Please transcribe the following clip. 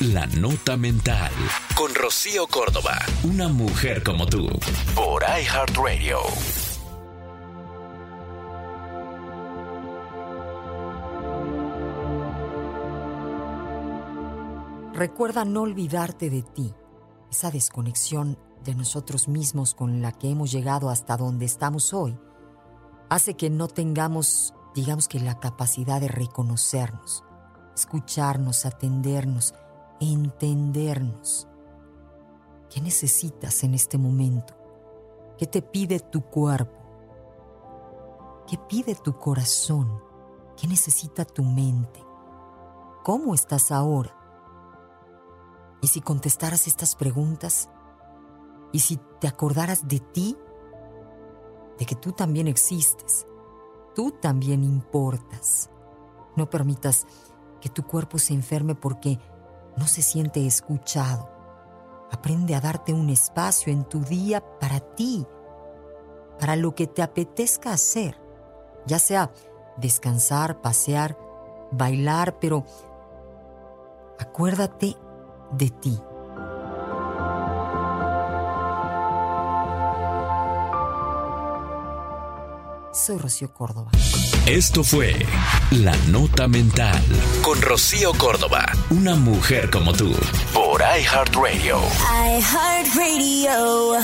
La Nota Mental. Con Rocío Córdoba. Una mujer como tú. Por iHeartRadio. Recuerda no olvidarte de ti. Esa desconexión de nosotros mismos con la que hemos llegado hasta donde estamos hoy hace que no tengamos, digamos que, la capacidad de reconocernos, escucharnos, atendernos, entendernos. ¿Qué necesitas en este momento? ¿Qué te pide tu cuerpo? ¿Qué pide tu corazón? ¿Qué necesita tu mente? ¿Cómo estás ahora? Y si contestaras estas preguntas, y si te acordaras de ti, de que tú también existes, tú también importas. No permitas que tu cuerpo se enferme porque no se siente escuchado. Aprende a darte un espacio en tu día para ti, para lo que te apetezca hacer, ya sea descansar, pasear, bailar, pero acuérdate de ti. Soy Rocío Córdoba. Esto fue La Nota Mental con Rocío Córdoba, una mujer como tú, por iHeartRadio. iHeartRadio.